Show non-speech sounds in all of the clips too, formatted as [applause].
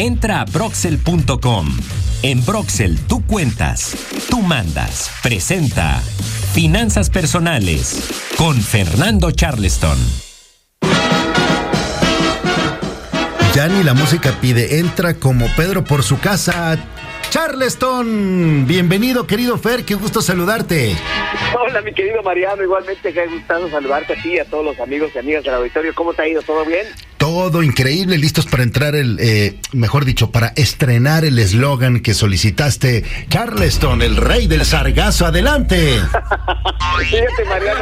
Entra a broxel.com. En Broxel tú cuentas, tú mandas. Presenta Finanzas Personales con Fernando Charleston. Ya ni la música pide, entra como Pedro por su casa. Charleston, bienvenido querido Fer, qué gusto saludarte. Hola mi querido Mariano, igualmente qué gustado saludarte a ti y a todos los amigos y amigas del auditorio. ¿Cómo te ha ido? ¿Todo bien? Todo increíble, listos para entrar el, eh, mejor dicho, para estrenar el eslogan que solicitaste. Charleston, el rey del sargazo, adelante. [laughs] fíjate Mariano,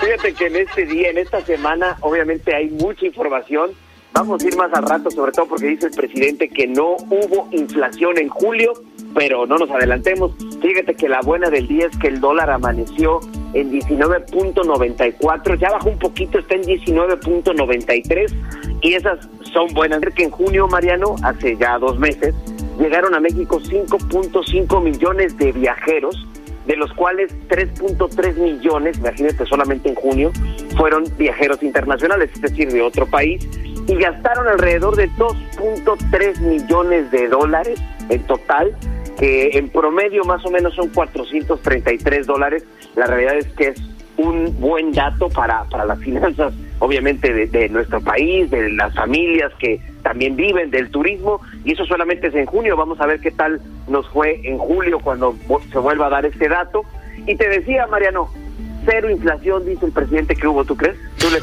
fíjate que en este día, en esta semana, obviamente hay mucha información Vamos a ir más al rato, sobre todo porque dice el presidente que no hubo inflación en julio, pero no nos adelantemos. Fíjate que la buena del día es que el dólar amaneció en 19.94, ya bajó un poquito, está en 19.93 y esas son buenas. Que en junio, Mariano, hace ya dos meses, llegaron a México 5.5 millones de viajeros de los cuales 3.3 millones, imagínate solamente en junio, fueron viajeros internacionales, es decir, de otro país, y gastaron alrededor de 2.3 millones de dólares en total, en promedio más o menos son 433 dólares. La realidad es que es un buen dato para, para las finanzas, obviamente, de, de, nuestro país, de las familias que también viven del turismo, y eso solamente es en junio. Vamos a ver qué tal nos fue en julio cuando se vuelva a dar este dato. Y te decía, Mariano, cero inflación, dice el presidente que hubo, ¿tú crees?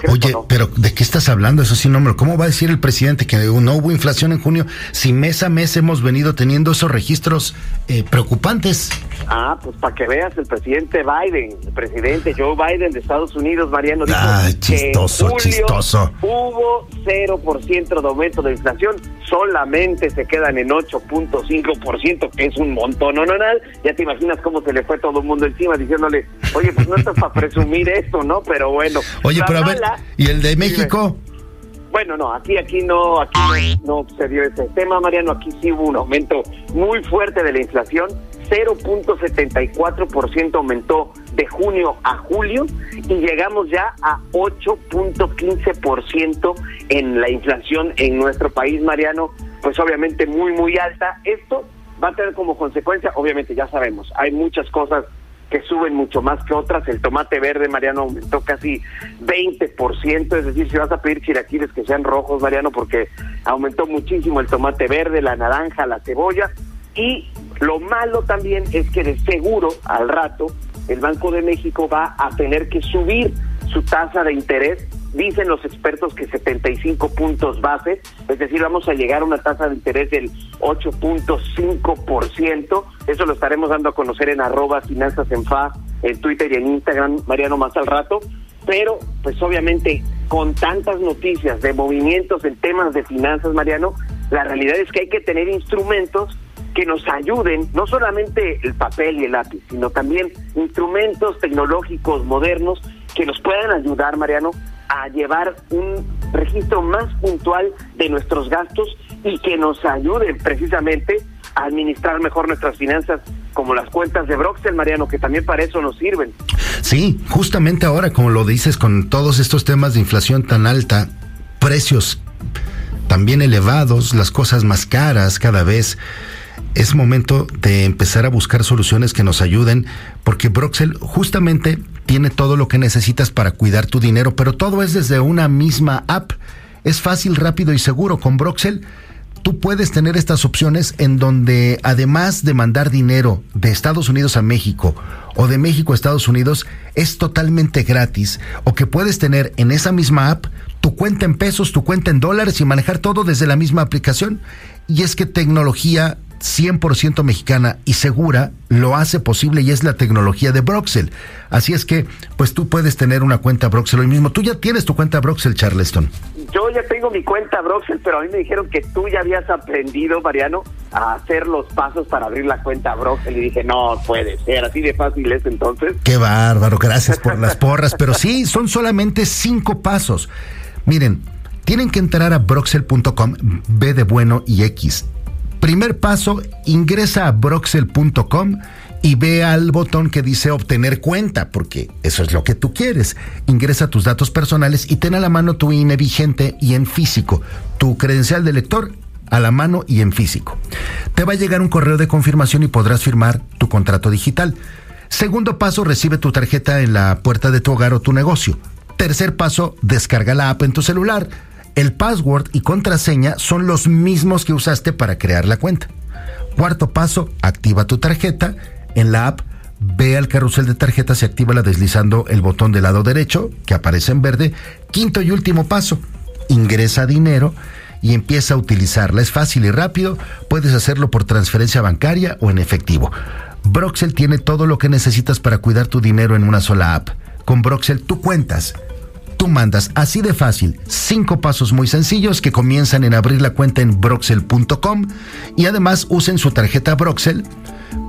Oye, pero ¿de qué estás hablando? Eso sí, no, ¿cómo va a decir el presidente que no hubo inflación en junio si mes a mes hemos venido teniendo esos registros eh, preocupantes? Ah, pues para que veas, el presidente Biden, el presidente Joe Biden de Estados Unidos, Mariano, dijo Ay, chistoso, que chistoso. hubo 0% de aumento de inflación, solamente se quedan en 8.5%, que es un montón, no, no, no, ya te imaginas cómo se le fue todo el mundo encima diciéndole, oye, pues no estás para presumir esto, ¿no? Pero bueno. Oye, pero a ver, ¿y el de México? Bueno, no, aquí aquí no aquí no, se dio ese tema, Mariano, aquí sí hubo un aumento muy fuerte de la inflación, 0.74% aumentó de junio a julio y llegamos ya a 8.15% en la inflación en nuestro país, Mariano, pues obviamente muy muy alta. Esto va a tener como consecuencia, obviamente ya sabemos, hay muchas cosas que suben mucho más que otras. El tomate verde, Mariano, aumentó casi 20%, es decir, si vas a pedir chilaquiles que sean rojos, Mariano, porque aumentó muchísimo el tomate verde, la naranja, la cebolla. Y lo malo también es que de seguro al rato el Banco de México va a tener que subir su tasa de interés Dicen los expertos que 75 puntos base, es decir, vamos a llegar a una tasa de interés del 8.5%. Eso lo estaremos dando a conocer en arroba finanzas en fa, en Twitter y en Instagram, Mariano, más al rato. Pero, pues obviamente, con tantas noticias de movimientos en temas de finanzas, Mariano, la realidad es que hay que tener instrumentos que nos ayuden, no solamente el papel y el lápiz, sino también instrumentos tecnológicos modernos que nos puedan ayudar, Mariano, a llevar un registro más puntual de nuestros gastos y que nos ayuden precisamente a administrar mejor nuestras finanzas como las cuentas de Broxel, Mariano, que también para eso nos sirven. Sí, justamente ahora, como lo dices, con todos estos temas de inflación tan alta, precios también elevados, las cosas más caras cada vez es momento de empezar a buscar soluciones que nos ayuden, porque Broxel justamente tiene todo lo que necesitas para cuidar tu dinero, pero todo es desde una misma app. Es fácil, rápido y seguro. Con Broxel tú puedes tener estas opciones en donde además de mandar dinero de Estados Unidos a México o de México a Estados Unidos, es totalmente gratis. O que puedes tener en esa misma app tu cuenta en pesos, tu cuenta en dólares y manejar todo desde la misma aplicación. Y es que tecnología 100% mexicana y segura lo hace posible y es la tecnología de Broxel. Así es que, pues tú puedes tener una cuenta Broxel hoy mismo. Tú ya tienes tu cuenta Broxel, Charleston. Yo ya tengo mi cuenta Broxel, pero a mí me dijeron que tú ya habías aprendido, Mariano, a hacer los pasos para abrir la cuenta Broxel y dije, no puede ser, así de fácil es entonces. Qué bárbaro, gracias por las [laughs] porras, pero sí, son solamente cinco pasos. Miren, tienen que entrar a broxel.com, B de bueno y X Primer paso, ingresa a broxel.com y ve al botón que dice obtener cuenta, porque eso es lo que tú quieres. Ingresa tus datos personales y ten a la mano tu INE vigente y en físico, tu credencial de lector a la mano y en físico. Te va a llegar un correo de confirmación y podrás firmar tu contrato digital. Segundo paso, recibe tu tarjeta en la puerta de tu hogar o tu negocio. Tercer paso, descarga la app en tu celular. El password y contraseña son los mismos que usaste para crear la cuenta. Cuarto paso, activa tu tarjeta. En la app, ve al carrusel de tarjetas y actívala deslizando el botón del lado derecho, que aparece en verde. Quinto y último paso, ingresa dinero y empieza a utilizarla. Es fácil y rápido, puedes hacerlo por transferencia bancaria o en efectivo. Broxel tiene todo lo que necesitas para cuidar tu dinero en una sola app. Con Broxel tú cuentas, tú mandas así de fácil, cinco pasos muy sencillos que comienzan en abrir la cuenta en broxel.com y además usen su tarjeta Broxel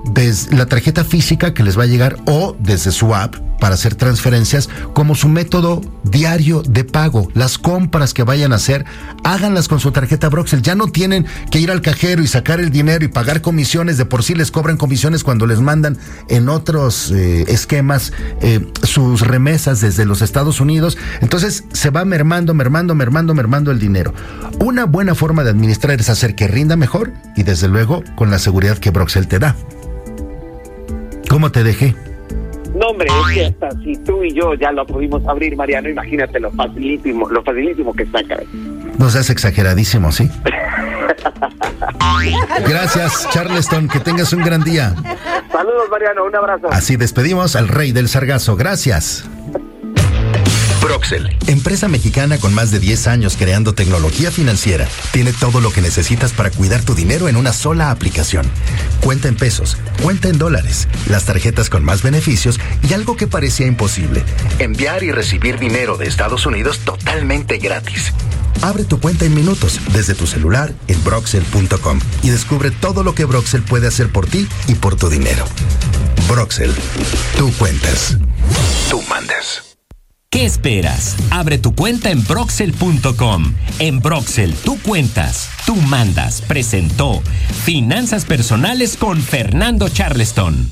desde la tarjeta física que les va a llegar o desde su app para hacer transferencias como su método diario de pago. Las compras que vayan a hacer, háganlas con su tarjeta Broxel. Ya no tienen que ir al cajero y sacar el dinero y pagar comisiones. De por sí les cobran comisiones cuando les mandan en otros eh, esquemas eh, sus remesas desde los Estados Unidos. Entonces se va mermando, mermando, mermando, mermando el dinero. Una buena forma de administrar es hacer que rinda mejor y desde luego con la seguridad que Broxel te da. ¿Cómo te dejé? No, hombre, es que hasta si tú y yo ya lo pudimos abrir, Mariano, imagínate lo facilísimo, lo facilísimo que está, caray. No seas exageradísimo, ¿sí? [laughs] Gracias, Charleston. Que tengas un gran día. Saludos, Mariano. Un abrazo. Así despedimos al rey del sargazo. Gracias. Broxel, empresa mexicana con más de 10 años creando tecnología financiera, tiene todo lo que necesitas para cuidar tu dinero en una sola aplicación. Cuenta en pesos, cuenta en dólares, las tarjetas con más beneficios y algo que parecía imposible, enviar y recibir dinero de Estados Unidos totalmente gratis. Abre tu cuenta en minutos desde tu celular en broxel.com y descubre todo lo que Broxel puede hacer por ti y por tu dinero. Broxel, tú cuentas, tú mandas. ¿Qué esperas? Abre tu cuenta en Broxel.com. En Broxel, tú cuentas, tú mandas. Presentó Finanzas Personales con Fernando Charleston.